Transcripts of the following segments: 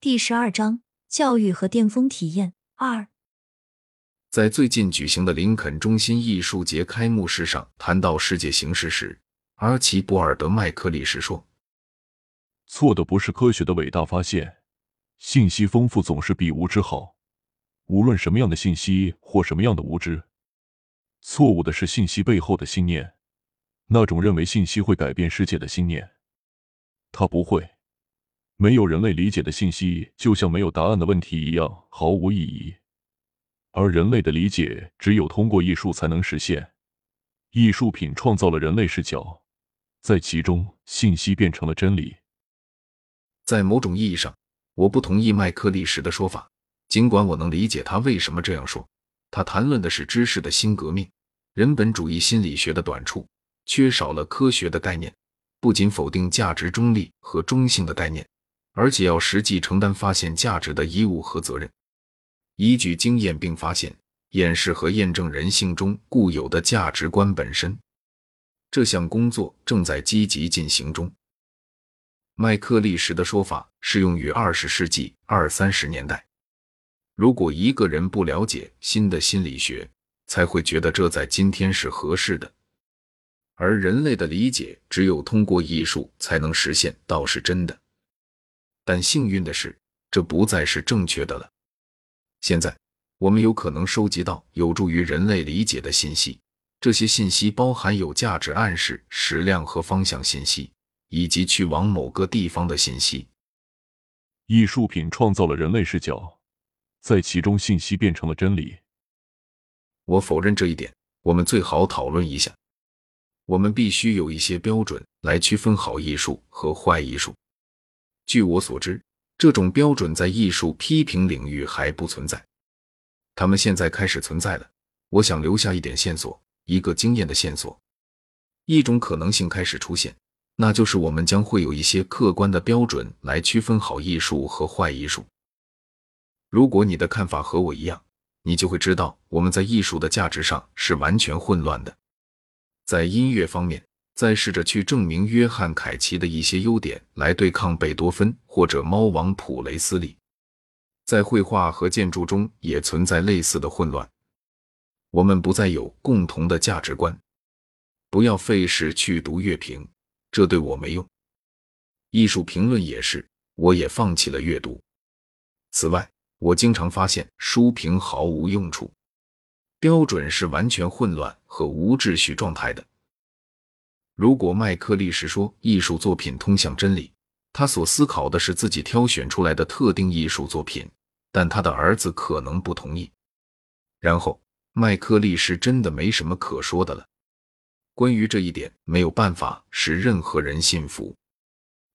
第十二章教育和巅峰体验二。在最近举行的林肯中心艺术节开幕式上，谈到世界形势时，阿奇博尔德·麦克利什说：“错的不是科学的伟大发现，信息丰富总是比无知好。无论什么样的信息或什么样的无知，错误的是信息背后的信念，那种认为信息会改变世界的信念，它不会。”没有人类理解的信息，就像没有答案的问题一样毫无意义。而人类的理解，只有通过艺术才能实现。艺术品创造了人类视角，在其中，信息变成了真理。在某种意义上，我不同意麦克利什的说法，尽管我能理解他为什么这样说。他谈论的是知识的新革命，人本主义心理学的短处，缺少了科学的概念，不仅否定价值中立和中性的概念。而且要实际承担发现价值的义务和责任，依据经验并发现、演示和验证人性中固有的价值观本身。这项工作正在积极进行中。麦克利什的说法适用于二十世纪二三十年代。如果一个人不了解新的心理学，才会觉得这在今天是合适的。而人类的理解只有通过艺术才能实现，倒是真的。但幸运的是，这不再是正确的了。现在，我们有可能收集到有助于人类理解的信息。这些信息包含有价值暗示、矢量和方向信息，以及去往某个地方的信息。艺术品创造了人类视角，在其中，信息变成了真理。我否认这一点。我们最好讨论一下。我们必须有一些标准来区分好艺术和坏艺术。据我所知，这种标准在艺术批评领域还不存在。他们现在开始存在了。我想留下一点线索，一个经验的线索。一种可能性开始出现，那就是我们将会有一些客观的标准来区分好艺术和坏艺术。如果你的看法和我一样，你就会知道我们在艺术的价值上是完全混乱的。在音乐方面。再试着去证明约翰·凯奇的一些优点，来对抗贝多芬或者猫王普雷斯利。在绘画和建筑中也存在类似的混乱。我们不再有共同的价值观。不要费事去读乐评，这对我没用。艺术评论也是，我也放弃了阅读。此外，我经常发现书评毫无用处，标准是完全混乱和无秩序状态的。如果麦克利什说艺术作品通向真理，他所思考的是自己挑选出来的特定艺术作品，但他的儿子可能不同意。然后麦克利什真的没什么可说的了。关于这一点，没有办法使任何人信服。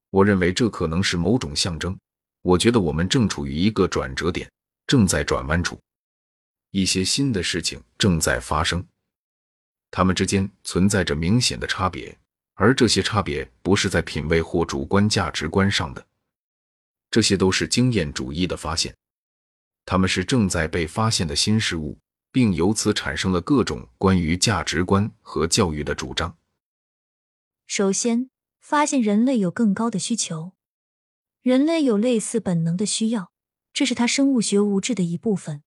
我认为这可能是某种象征。我觉得我们正处于一个转折点，正在转弯处，一些新的事情正在发生。他们之间存在着明显的差别，而这些差别不是在品味或主观价值观上的，这些都是经验主义的发现。他们是正在被发现的新事物，并由此产生了各种关于价值观和教育的主张。首先，发现人类有更高的需求，人类有类似本能的需要，这是他生物学物质的一部分，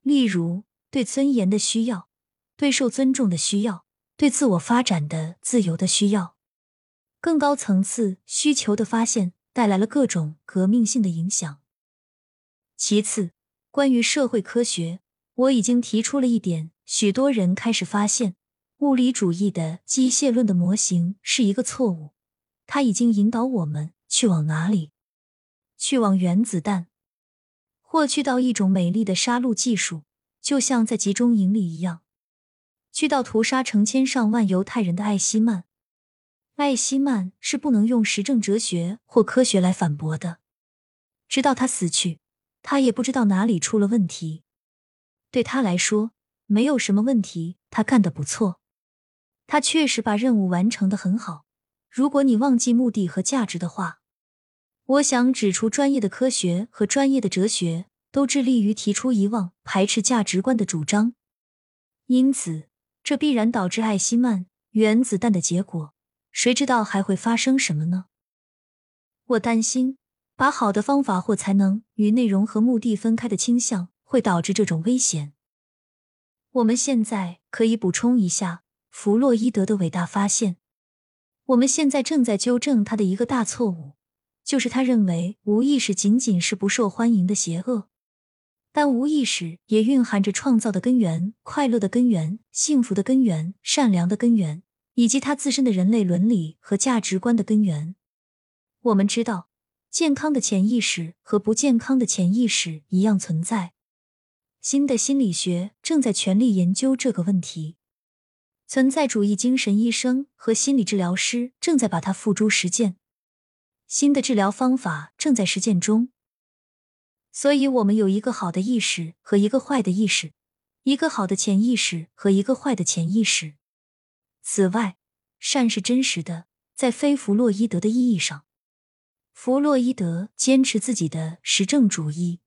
例如对尊严的需要。对受尊重的需要，对自我发展的自由的需要，更高层次需求的发现带来了各种革命性的影响。其次，关于社会科学，我已经提出了一点：许多人开始发现，物理主义的机械论的模型是一个错误。它已经引导我们去往哪里？去往原子弹，或去到一种美丽的杀戮技术，就像在集中营里一样。去到屠杀成千上万犹太人的艾希曼，艾希曼是不能用实证哲学或科学来反驳的。直到他死去，他也不知道哪里出了问题。对他来说，没有什么问题，他干得不错。他确实把任务完成的很好。如果你忘记目的和价值的话，我想指出，专业的科学和专业的哲学都致力于提出遗忘、排斥价值观的主张。因此。这必然导致艾希曼原子弹的结果，谁知道还会发生什么呢？我担心把好的方法或才能与内容和目的分开的倾向，会导致这种危险。我们现在可以补充一下弗洛伊德的伟大发现。我们现在正在纠正他的一个大错误，就是他认为无意识仅仅是不受欢迎的邪恶，但无意识也蕴含着创造的根源、快乐的根源、幸福的根源、善良的根源，以及他自身的人类伦理和价值观的根源。我们知道，健康的潜意识和不健康的潜意识一样存在。新的心理学正在全力研究这个问题。存在主义精神医生和心理治疗师正在把它付诸实践，新的治疗方法正在实践中。所以，我们有一个好的意识和一个坏的意识，一个好的潜意识和一个坏的潜意识。此外，善是真实的，在非弗洛伊德的意义上，弗洛伊德坚持自己的实证主义。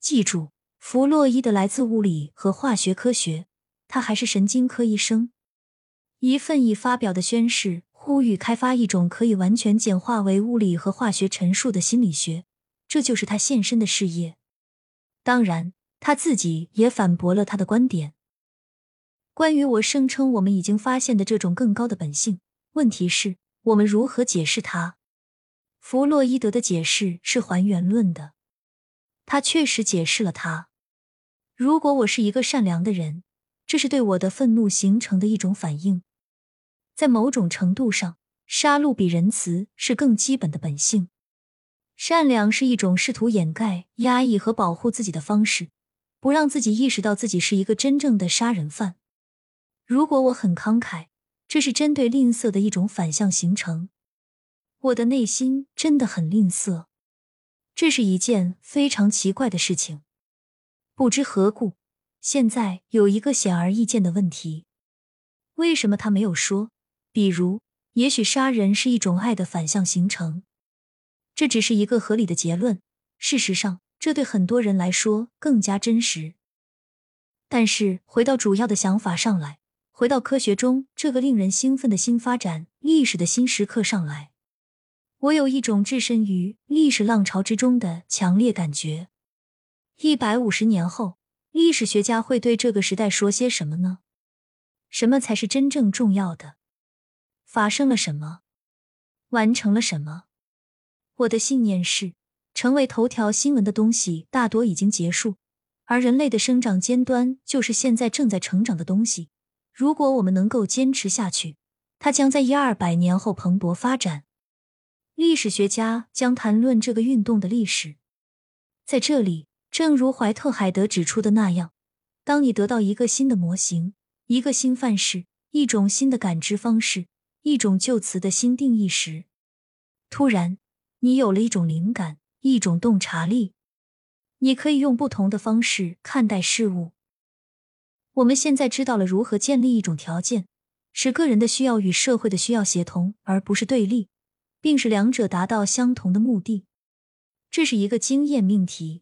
记住，弗洛伊德来自物理和化学科学。他还是神经科医生。一份已发表的宣誓呼吁开发一种可以完全简化为物理和化学陈述的心理学，这就是他献身的事业。当然，他自己也反驳了他的观点。关于我声称我们已经发现的这种更高的本性，问题是我们如何解释它？弗洛伊德的解释是还原论的，他确实解释了它。如果我是一个善良的人。这是对我的愤怒形成的一种反应，在某种程度上，杀戮比仁慈是更基本的本性。善良是一种试图掩盖、压抑和保护自己的方式，不让自己意识到自己是一个真正的杀人犯。如果我很慷慨，这是针对吝啬的一种反向形成。我的内心真的很吝啬，这是一件非常奇怪的事情。不知何故。现在有一个显而易见的问题：为什么他没有说？比如，也许杀人是一种爱的反向形成。这只是一个合理的结论。事实上，这对很多人来说更加真实。但是，回到主要的想法上来，回到科学中这个令人兴奋的新发展、历史的新时刻上来，我有一种置身于历史浪潮之中的强烈感觉。一百五十年后。历史学家会对这个时代说些什么呢？什么才是真正重要的？发生了什么？完成了什么？我的信念是，成为头条新闻的东西大多已经结束，而人类的生长尖端就是现在正在成长的东西。如果我们能够坚持下去，它将在一二百年后蓬勃发展。历史学家将谈论这个运动的历史，在这里。正如怀特海德指出的那样，当你得到一个新的模型、一个新范式、一种新的感知方式、一种旧词的新定义时，突然你有了一种灵感、一种洞察力，你可以用不同的方式看待事物。我们现在知道了如何建立一种条件，使个人的需要与社会的需要协同，而不是对立，并使两者达到相同的目的。这是一个经验命题。